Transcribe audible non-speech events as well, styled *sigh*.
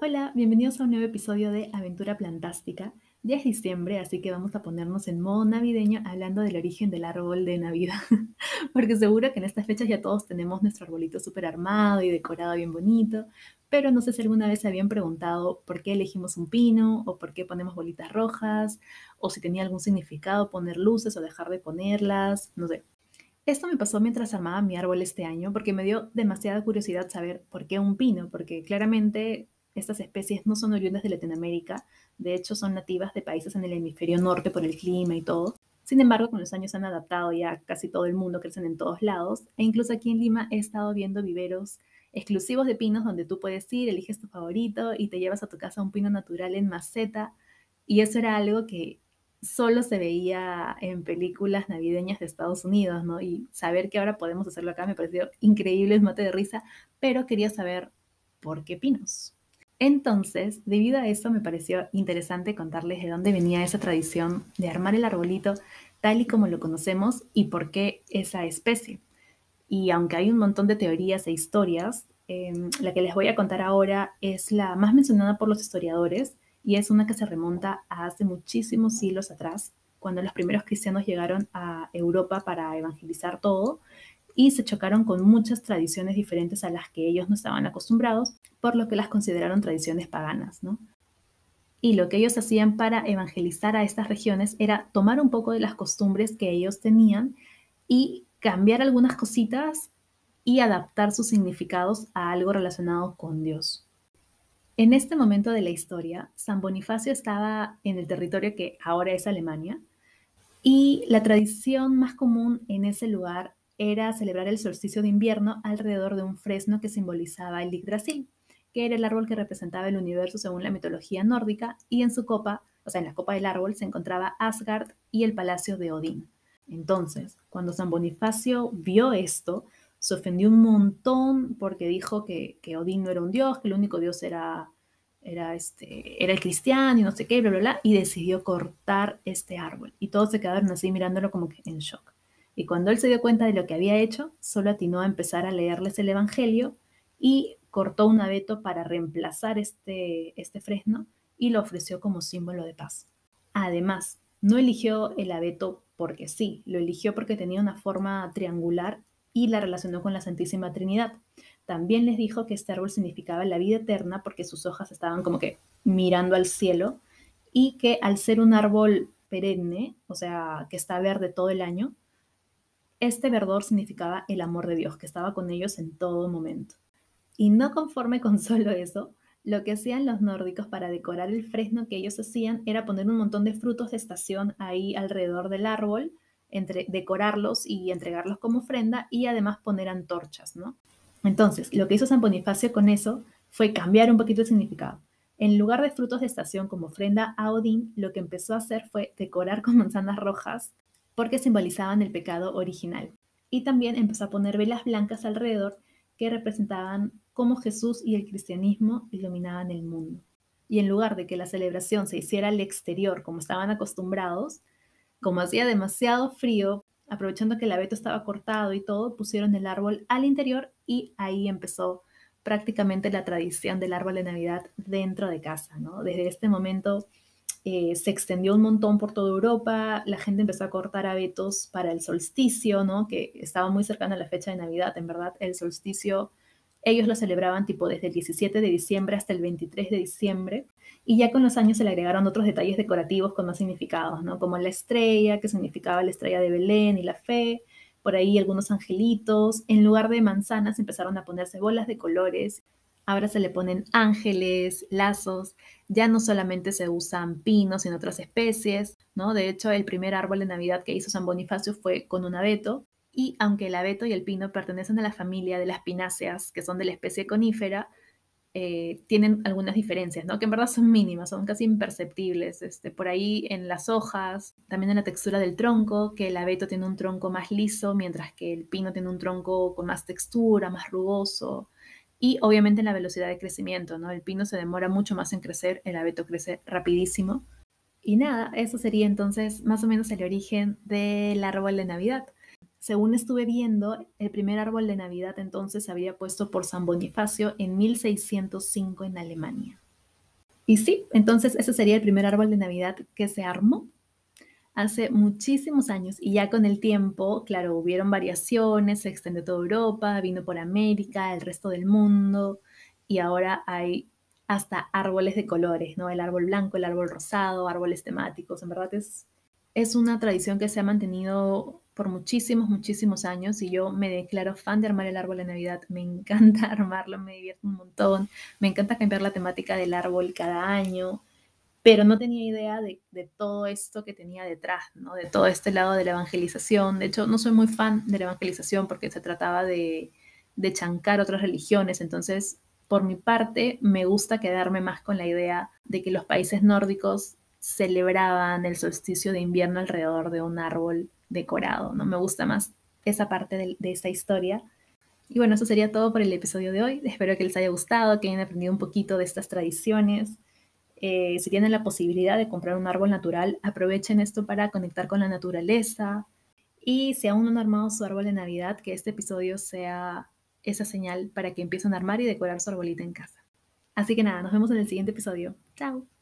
Hola, bienvenidos a un nuevo episodio de Aventura Plantástica. Ya es diciembre, así que vamos a ponernos en modo navideño hablando del origen del árbol de Navidad. *laughs* Porque seguro que en estas fechas ya todos tenemos nuestro arbolito súper armado y decorado bien bonito, pero no sé si alguna vez se habían preguntado por qué elegimos un pino o por qué ponemos bolitas rojas o si tenía algún significado poner luces o dejar de ponerlas, no sé. Esto me pasó mientras armaba mi árbol este año porque me dio demasiada curiosidad saber por qué un pino, porque claramente estas especies no son oriundas de Latinoamérica, de hecho son nativas de países en el hemisferio norte por el clima y todo. Sin embargo, con los años han adaptado ya casi todo el mundo, crecen en todos lados, e incluso aquí en Lima he estado viendo viveros exclusivos de pinos donde tú puedes ir, eliges tu favorito y te llevas a tu casa un pino natural en maceta. Y eso era algo que solo se veía en películas navideñas de Estados Unidos, ¿no? Y saber que ahora podemos hacerlo acá me pareció increíble, es mate de risa, pero quería saber por qué pinos. Entonces, debido a eso, me pareció interesante contarles de dónde venía esa tradición de armar el arbolito tal y como lo conocemos y por qué esa especie. Y aunque hay un montón de teorías e historias, em, la que les voy a contar ahora es la más mencionada por los historiadores y es una que se remonta a hace muchísimos siglos atrás, cuando los primeros cristianos llegaron a Europa para evangelizar todo y se chocaron con muchas tradiciones diferentes a las que ellos no estaban acostumbrados, por lo que las consideraron tradiciones paganas, ¿no? Y lo que ellos hacían para evangelizar a estas regiones era tomar un poco de las costumbres que ellos tenían y cambiar algunas cositas y adaptar sus significados a algo relacionado con Dios. En este momento de la historia, San Bonifacio estaba en el territorio que ahora es Alemania y la tradición más común en ese lugar era celebrar el solsticio de invierno alrededor de un fresno que simbolizaba el Yggdrasil, que era el árbol que representaba el universo según la mitología nórdica, y en su copa, o sea, en la copa del árbol, se encontraba Asgard y el palacio de Odín. Entonces, cuando San Bonifacio vio esto, se ofendió un montón porque dijo que, Odín no era un dios, que el único dios era, era, este, era el cristiano y no sé qué, bla, bla, bla, y decidió cortar este árbol. Y todos se quedaron así mirándolo como que en shock. Y cuando él se dio cuenta de lo que había hecho, solo atinó a empezar a leerles el Evangelio y cortó un abeto para reemplazar este, este fresno y lo ofreció como símbolo de paz. Además, no eligió el abeto porque sí, lo eligió porque tenía una forma triangular y la relacionó con la Santísima Trinidad. También les dijo que este árbol significaba la vida eterna porque sus hojas estaban como que mirando al cielo y que al ser un árbol perenne, o sea, que está verde todo el año, este verdor significaba el amor de Dios, que estaba con ellos en todo momento. Y no conforme con *laughs* solo eso, lo que hacían los nórdicos para decorar el fresno que ellos hacían era poner un montón de frutos de estación ahí alrededor del árbol, entre, decorarlos y entregarlos como ofrenda y además poner antorchas, ¿no? Entonces, lo que hizo San Bonifacio con eso fue cambiar un poquito el significado. En lugar de frutos de estación como ofrenda a Odín, lo que empezó a hacer fue decorar con manzanas rojas porque simbolizaban el pecado original. Y también empezó a poner velas blancas alrededor que representaban cómo Jesús y el cristianismo iluminaban el mundo. Y en lugar de que la celebración se hiciera al exterior como estaban acostumbrados, como hacía demasiado frío, aprovechando que el abeto estaba cortado y todo, pusieron el árbol al interior y ahí empezó prácticamente la tradición del árbol de Navidad dentro de casa, ¿no? Desde este momento eh, se extendió un montón por toda Europa, la gente empezó a cortar abetos para el solsticio, ¿no? que estaba muy cercano a la fecha de Navidad, en verdad, el solsticio, ellos lo celebraban tipo desde el 17 de diciembre hasta el 23 de diciembre, y ya con los años se le agregaron otros detalles decorativos con más significados, ¿no? como la estrella, que significaba la estrella de Belén y la fe, por ahí algunos angelitos, en lugar de manzanas empezaron a ponerse bolas de colores Ahora se le ponen ángeles, lazos, ya no solamente se usan pinos en otras especies, ¿no? De hecho, el primer árbol de Navidad que hizo San Bonifacio fue con un abeto, y aunque el abeto y el pino pertenecen a la familia de las pináceas, que son de la especie conífera, eh, tienen algunas diferencias, ¿no? Que en verdad son mínimas, son casi imperceptibles. Este, por ahí en las hojas, también en la textura del tronco, que el abeto tiene un tronco más liso, mientras que el pino tiene un tronco con más textura, más rugoso y obviamente en la velocidad de crecimiento, ¿no? El pino se demora mucho más en crecer, el abeto crece rapidísimo. Y nada, eso sería entonces más o menos el origen del árbol de Navidad. Según estuve viendo, el primer árbol de Navidad entonces se había puesto por San Bonifacio en 1605 en Alemania. Y sí, entonces ese sería el primer árbol de Navidad que se armó hace muchísimos años y ya con el tiempo, claro, hubieron variaciones, se extendió toda Europa, vino por América, el resto del mundo y ahora hay hasta árboles de colores, ¿no? El árbol blanco, el árbol rosado, árboles temáticos, en verdad es, es una tradición que se ha mantenido por muchísimos, muchísimos años y yo me declaro fan de armar el árbol de Navidad. Me *laughs* encanta armarlo, me divierto un montón, me encanta cambiar la temática del árbol cada año, pero no tenía idea de, todo esto que tenía detrás, de todo este lado de la evangelización. De hecho, no soy muy fan de la evangelización porque se trataba de, de chancar otras religiones, entonces por mi parte, me gusta quedarme más con la idea de que los países nórdicos celebraban el solsticio de invierno alrededor de un árbol decorado, ¿no? Me gusta más esa parte de, esta historia. Y bueno, eso sería todo por el episodio de hoy. Espero que les haya gustado, que hayan aprendido un poquito de estas tradiciones. Eh, si tienen la posibilidad de comprar un árbol natural, aprovechen esto para conectar con la naturaleza. Y si aún no han armado su árbol de Navidad, que este episodio sea esa señal para que empiecen a armar y decorar su arbolita en casa. Así que nada, nos vemos en el siguiente episodio. Chao.